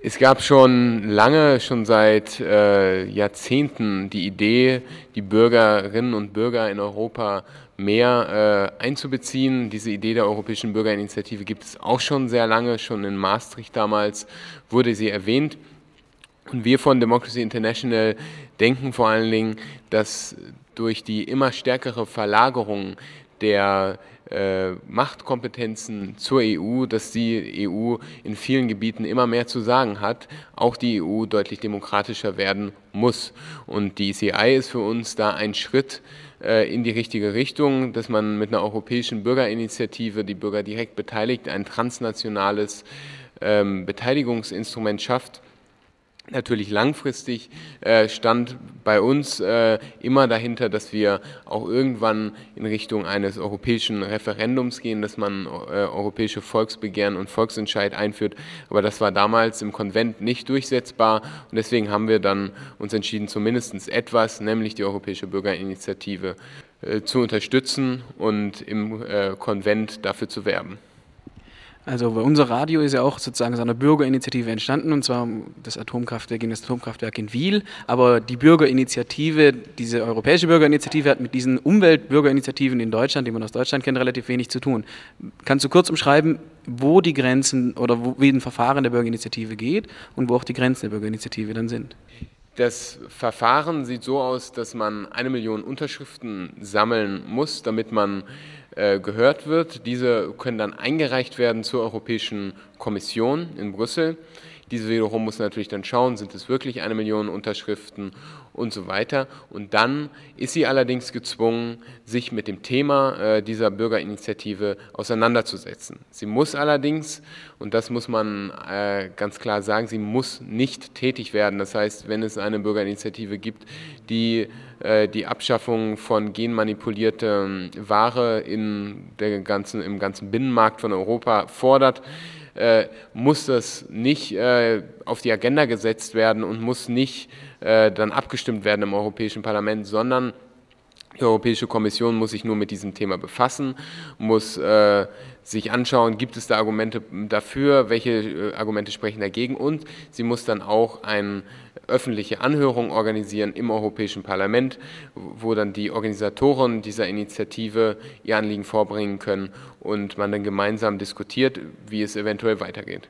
Es gab schon lange, schon seit äh, Jahrzehnten die Idee, die Bürgerinnen und Bürger in Europa mehr äh, einzubeziehen. Diese Idee der Europäischen Bürgerinitiative gibt es auch schon sehr lange, schon in Maastricht damals wurde sie erwähnt. Und wir von Democracy International denken vor allen Dingen, dass durch die immer stärkere Verlagerung der äh, Machtkompetenzen zur EU, dass die EU in vielen Gebieten immer mehr zu sagen hat, auch die EU deutlich demokratischer werden muss. Und die ECI ist für uns da ein Schritt äh, in die richtige Richtung, dass man mit einer europäischen Bürgerinitiative die Bürger direkt beteiligt, ein transnationales ähm, Beteiligungsinstrument schafft Natürlich langfristig äh, stand bei uns äh, immer dahinter, dass wir auch irgendwann in Richtung eines europäischen Referendums gehen, dass man äh, europäische Volksbegehren und Volksentscheid einführt. Aber das war damals im Konvent nicht durchsetzbar und deswegen haben wir dann uns entschieden, zumindest etwas, nämlich die Europäische Bürgerinitiative, zu unterstützen und im Konvent dafür zu werben. Also unser Radio ist ja auch sozusagen aus einer Bürgerinitiative entstanden, und zwar das Atomkraftwerk gegen das Atomkraftwerk in Wiel. Aber die Bürgerinitiative, diese europäische Bürgerinitiative hat mit diesen Umweltbürgerinitiativen in Deutschland, die man aus Deutschland kennt, relativ wenig zu tun. Kannst du kurz umschreiben, wo die Grenzen oder wo, wie ein Verfahren der Bürgerinitiative geht und wo auch die Grenzen der Bürgerinitiative dann sind? Das Verfahren sieht so aus, dass man eine Million Unterschriften sammeln muss, damit man äh, gehört wird. Diese können dann eingereicht werden zur Europäischen Kommission in Brüssel. Diese wiederum muss natürlich dann schauen, sind es wirklich eine Million Unterschriften und so weiter. Und dann ist sie allerdings gezwungen, sich mit dem Thema äh, dieser Bürgerinitiative auseinanderzusetzen. Sie muss allerdings, und das muss man äh, ganz klar sagen, sie muss nicht tätig werden. Das heißt, wenn es eine Bürgerinitiative gibt, die äh, die Abschaffung von genmanipulierter Ware in der ganzen, im ganzen Binnenmarkt von Europa fordert, äh, muss das nicht äh, auf die Agenda gesetzt werden und muss nicht äh, dann abgestimmt werden im Europäischen Parlament, sondern die Europäische Kommission muss sich nur mit diesem Thema befassen, muss äh, sich anschauen, gibt es da Argumente dafür, welche äh, Argumente sprechen dagegen und sie muss dann auch eine öffentliche Anhörung organisieren im Europäischen Parlament, wo dann die Organisatoren dieser Initiative ihr Anliegen vorbringen können und man dann gemeinsam diskutiert, wie es eventuell weitergeht.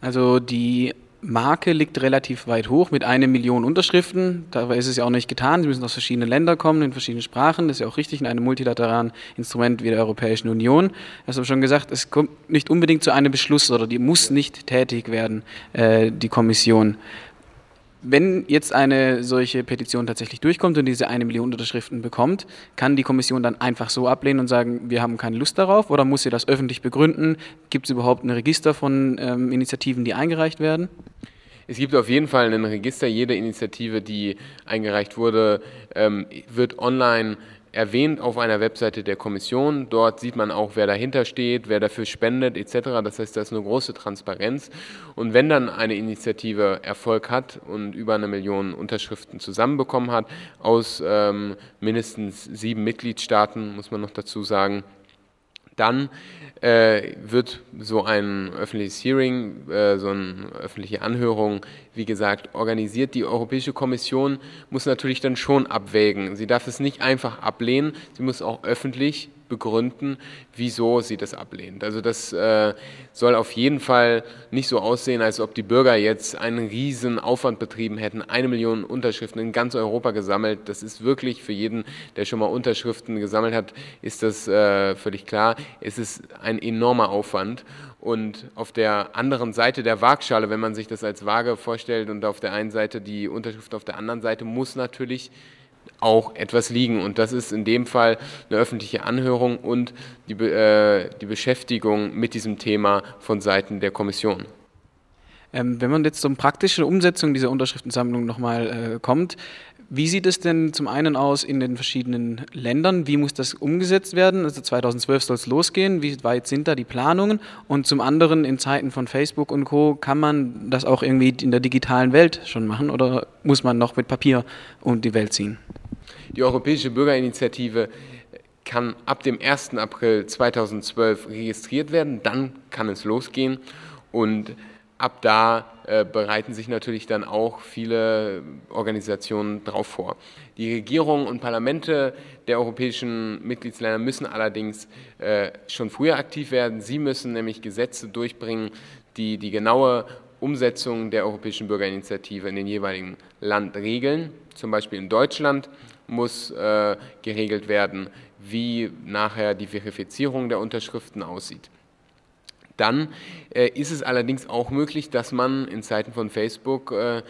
Also die Marke liegt relativ weit hoch mit einer Million Unterschriften. Dabei ist es ja auch nicht getan. Sie müssen aus verschiedenen Ländern kommen, in verschiedenen Sprachen. Das ist ja auch richtig in einem multilateralen Instrument wie der Europäischen Union. Du hast schon gesagt, es kommt nicht unbedingt zu einem Beschluss oder die muss nicht tätig werden, äh, die Kommission. Wenn jetzt eine solche Petition tatsächlich durchkommt und diese eine Million Unterschriften bekommt, kann die Kommission dann einfach so ablehnen und sagen, wir haben keine Lust darauf oder muss sie das öffentlich begründen? Gibt es überhaupt ein Register von ähm, Initiativen, die eingereicht werden? Es gibt auf jeden Fall ein Register. Jede Initiative, die eingereicht wurde, ähm, wird online erwähnt auf einer Webseite der Kommission. Dort sieht man auch, wer dahinter steht, wer dafür spendet etc. Das heißt, da ist eine große Transparenz. Und wenn dann eine Initiative Erfolg hat und über eine Million Unterschriften zusammenbekommen hat, aus ähm, mindestens sieben Mitgliedstaaten, muss man noch dazu sagen, dann äh, wird so ein öffentliches Hearing, äh, so eine öffentliche Anhörung, wie gesagt, organisiert. Die Europäische Kommission muss natürlich dann schon abwägen. Sie darf es nicht einfach ablehnen, sie muss auch öffentlich begründen, wieso sie das ablehnt. Also das äh, soll auf jeden Fall nicht so aussehen, als ob die Bürger jetzt einen riesen Aufwand betrieben hätten, eine Million Unterschriften in ganz Europa gesammelt. Das ist wirklich für jeden, der schon mal Unterschriften gesammelt hat, ist das äh, völlig klar. Es ist ein enormer Aufwand. Und auf der anderen Seite der Waagschale, wenn man sich das als Waage vorstellt und auf der einen Seite die Unterschrift auf der anderen Seite, muss natürlich auch etwas liegen. Und das ist in dem Fall eine öffentliche Anhörung und die, äh, die Beschäftigung mit diesem Thema von Seiten der Kommission. Ähm, wenn man jetzt zur praktischen Umsetzung dieser Unterschriftensammlung nochmal äh, kommt, wie sieht es denn zum einen aus in den verschiedenen Ländern? Wie muss das umgesetzt werden? Also 2012 soll es losgehen. Wie weit sind da die Planungen? Und zum anderen in Zeiten von Facebook und Co. kann man das auch irgendwie in der digitalen Welt schon machen oder muss man noch mit Papier um die Welt ziehen? Die Europäische Bürgerinitiative kann ab dem 1. April 2012 registriert werden. Dann kann es losgehen und ab da äh, bereiten sich natürlich dann auch viele Organisationen darauf vor. Die Regierungen und Parlamente der europäischen Mitgliedsländer müssen allerdings äh, schon früher aktiv werden. Sie müssen nämlich Gesetze durchbringen, die die genaue Umsetzung der Europäischen Bürgerinitiative in den jeweiligen Land regeln. Zum Beispiel in Deutschland muss äh, geregelt werden, wie nachher die Verifizierung der Unterschriften aussieht. Dann äh, ist es allerdings auch möglich, dass man in Zeiten von Facebook äh,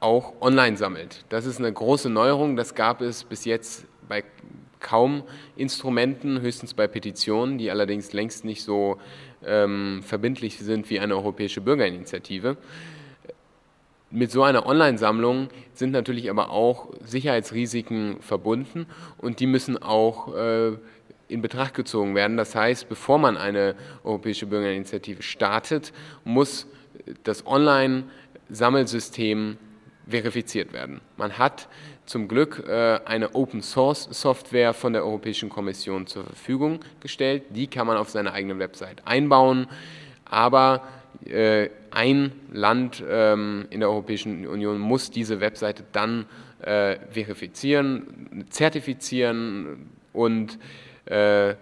auch online sammelt. Das ist eine große Neuerung, das gab es bis jetzt bei kaum Instrumenten, höchstens bei Petitionen, die allerdings längst nicht so ähm, verbindlich sind wie eine europäische Bürgerinitiative. Mit so einer Online-Sammlung sind natürlich aber auch Sicherheitsrisiken verbunden und die müssen auch äh, in Betracht gezogen werden. Das heißt, bevor man eine europäische Bürgerinitiative startet, muss das Online-Sammelsystem verifiziert werden. Man hat zum Glück äh, eine Open-Source-Software von der Europäischen Kommission zur Verfügung gestellt. Die kann man auf seine eigene Website einbauen, aber ein Land ähm, in der Europäischen Union muss diese Webseite dann äh, verifizieren, zertifizieren und äh,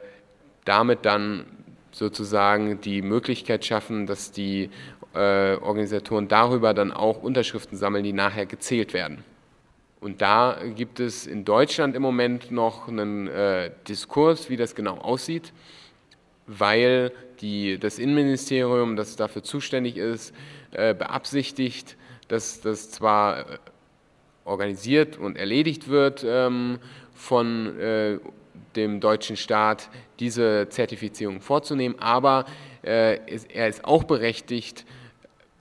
damit dann sozusagen die Möglichkeit schaffen, dass die äh, Organisatoren darüber dann auch Unterschriften sammeln, die nachher gezählt werden. Und da gibt es in Deutschland im Moment noch einen äh, Diskurs, wie das genau aussieht, weil die, das Innenministerium, das dafür zuständig ist, äh, beabsichtigt, dass das zwar äh, organisiert und erledigt wird ähm, von äh, dem deutschen Staat diese Zertifizierung vorzunehmen, aber er ist auch berechtigt,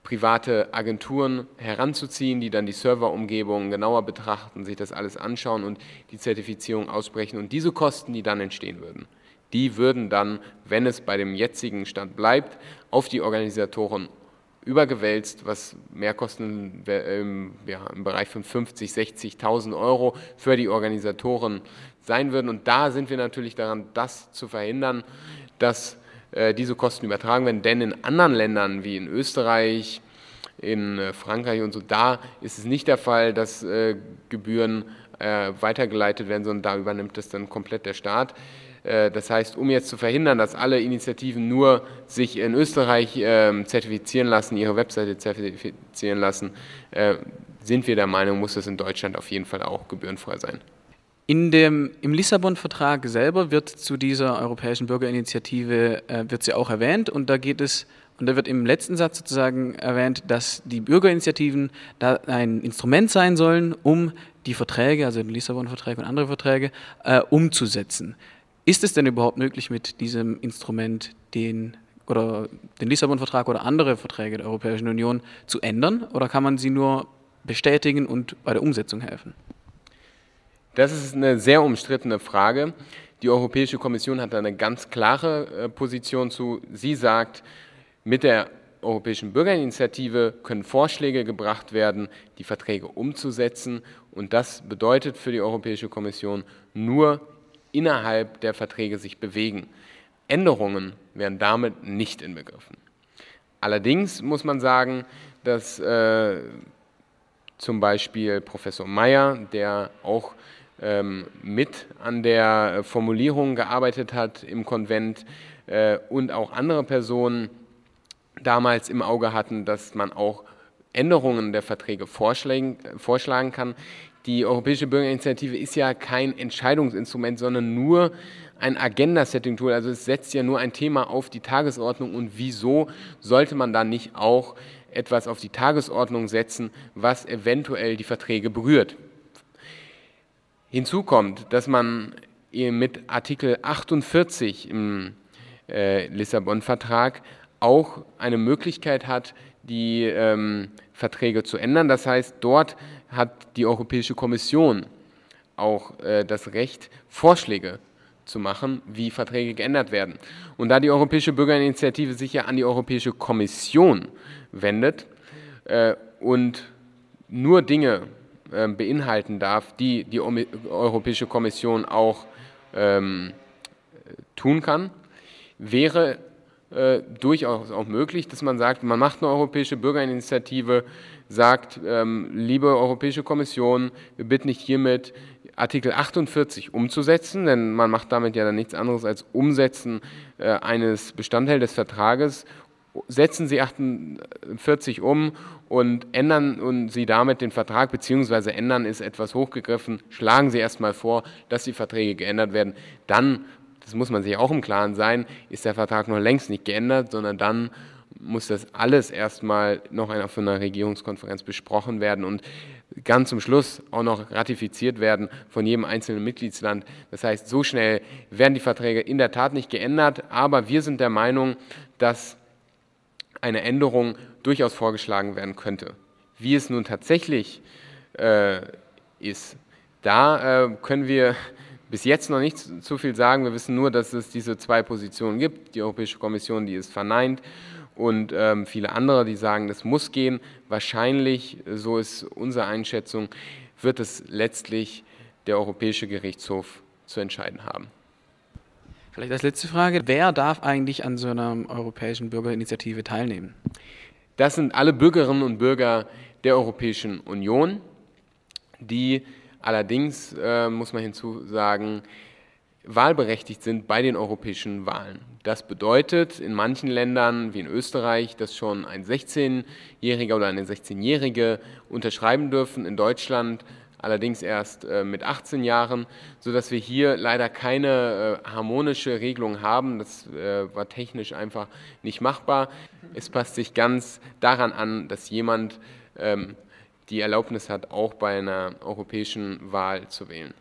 private Agenturen heranzuziehen, die dann die Serverumgebung genauer betrachten, sich das alles anschauen und die Zertifizierung aussprechen. Und diese Kosten, die dann entstehen würden, die würden dann, wenn es bei dem jetzigen Stand bleibt, auf die Organisatoren übergewälzt, was Mehrkosten im, ja, im Bereich von 50, 60.000 Euro für die Organisatoren sein würden. Und da sind wir natürlich daran, das zu verhindern, dass äh, diese Kosten übertragen werden. Denn in anderen Ländern wie in Österreich, in äh, Frankreich und so, da ist es nicht der Fall, dass äh, Gebühren äh, weitergeleitet werden, sondern da übernimmt das dann komplett der Staat. Äh, das heißt, um jetzt zu verhindern, dass alle Initiativen nur sich in Österreich ähm, zertifizieren lassen, ihre Webseite zertifizieren lassen, äh, sind wir der Meinung, muss das in Deutschland auf jeden Fall auch gebührenfrei sein. In dem, Im Lissabon-Vertrag selber wird zu dieser europäischen Bürgerinitiative äh, wird sie auch erwähnt und da geht es und da wird im letzten Satz sozusagen erwähnt, dass die Bürgerinitiativen da ein Instrument sein sollen, um die Verträge, also den Lissabon-Vertrag und andere Verträge, äh, umzusetzen. Ist es denn überhaupt möglich, mit diesem Instrument den oder den Lissabon-Vertrag oder andere Verträge der Europäischen Union zu ändern oder kann man sie nur bestätigen und bei der Umsetzung helfen? Das ist eine sehr umstrittene Frage. Die Europäische Kommission hat da eine ganz klare äh, Position zu. Sie sagt, mit der Europäischen Bürgerinitiative können Vorschläge gebracht werden, die Verträge umzusetzen. Und das bedeutet für die Europäische Kommission nur innerhalb der Verträge sich bewegen. Änderungen werden damit nicht inbegriffen. Allerdings muss man sagen, dass äh, zum Beispiel Professor Meyer, der auch ähm, mit an der Formulierung gearbeitet hat im Konvent äh, und auch andere Personen damals im Auge hatten, dass man auch Änderungen der Verträge vorschlagen, vorschlagen kann, die Europäische Bürgerinitiative ist ja kein Entscheidungsinstrument, sondern nur ein Agenda-Setting-Tool. Also es setzt ja nur ein Thema auf die Tagesordnung und wieso sollte man dann nicht auch etwas auf die Tagesordnung setzen, was eventuell die Verträge berührt. Hinzu kommt, dass man mit Artikel 48 im äh, Lissabon-Vertrag auch eine Möglichkeit hat, die ähm, Verträge zu ändern. Das heißt, dort hat die Europäische Kommission auch äh, das Recht, Vorschläge zu machen, wie Verträge geändert werden. Und da die Europäische Bürgerinitiative sich ja an die Europäische Kommission wendet äh, und nur Dinge äh, beinhalten darf, die die Europäische Kommission auch ähm, tun kann, wäre äh, durchaus auch möglich, dass man sagt, man macht eine europäische Bürgerinitiative, sagt, ähm, liebe Europäische Kommission, wir bitten dich hiermit, Artikel 48 umzusetzen, denn man macht damit ja dann nichts anderes als Umsetzen äh, eines Bestandteils des Vertrages. Setzen Sie 48 um und ändern Sie damit den Vertrag, beziehungsweise ändern ist etwas hochgegriffen, schlagen Sie erstmal vor, dass die Verträge geändert werden. Dann das muss man sich auch im Klaren sein, ist der Vertrag noch längst nicht geändert, sondern dann muss das alles erstmal noch von einer Regierungskonferenz besprochen werden und ganz zum Schluss auch noch ratifiziert werden von jedem einzelnen Mitgliedsland. Das heißt, so schnell werden die Verträge in der Tat nicht geändert, aber wir sind der Meinung, dass eine Änderung durchaus vorgeschlagen werden könnte. Wie es nun tatsächlich äh, ist, da äh, können wir bis jetzt noch nicht zu viel sagen. Wir wissen nur, dass es diese zwei Positionen gibt. Die Europäische Kommission, die ist verneint und ähm, viele andere, die sagen, das muss gehen. Wahrscheinlich, so ist unsere Einschätzung, wird es letztlich der Europäische Gerichtshof zu entscheiden haben. Vielleicht als letzte Frage, wer darf eigentlich an so einer europäischen Bürgerinitiative teilnehmen? Das sind alle Bürgerinnen und Bürger der Europäischen Union, die allerdings, äh, muss man hinzusagen, wahlberechtigt sind bei den europäischen Wahlen. Das bedeutet in manchen Ländern, wie in Österreich, dass schon ein 16-Jähriger oder eine 16-Jährige unterschreiben dürfen, in Deutschland allerdings erst äh, mit 18 Jahren, sodass wir hier leider keine äh, harmonische Regelung haben. Das äh, war technisch einfach nicht machbar. Es passt sich ganz daran an, dass jemand ähm, die Erlaubnis hat, auch bei einer europäischen Wahl zu wählen.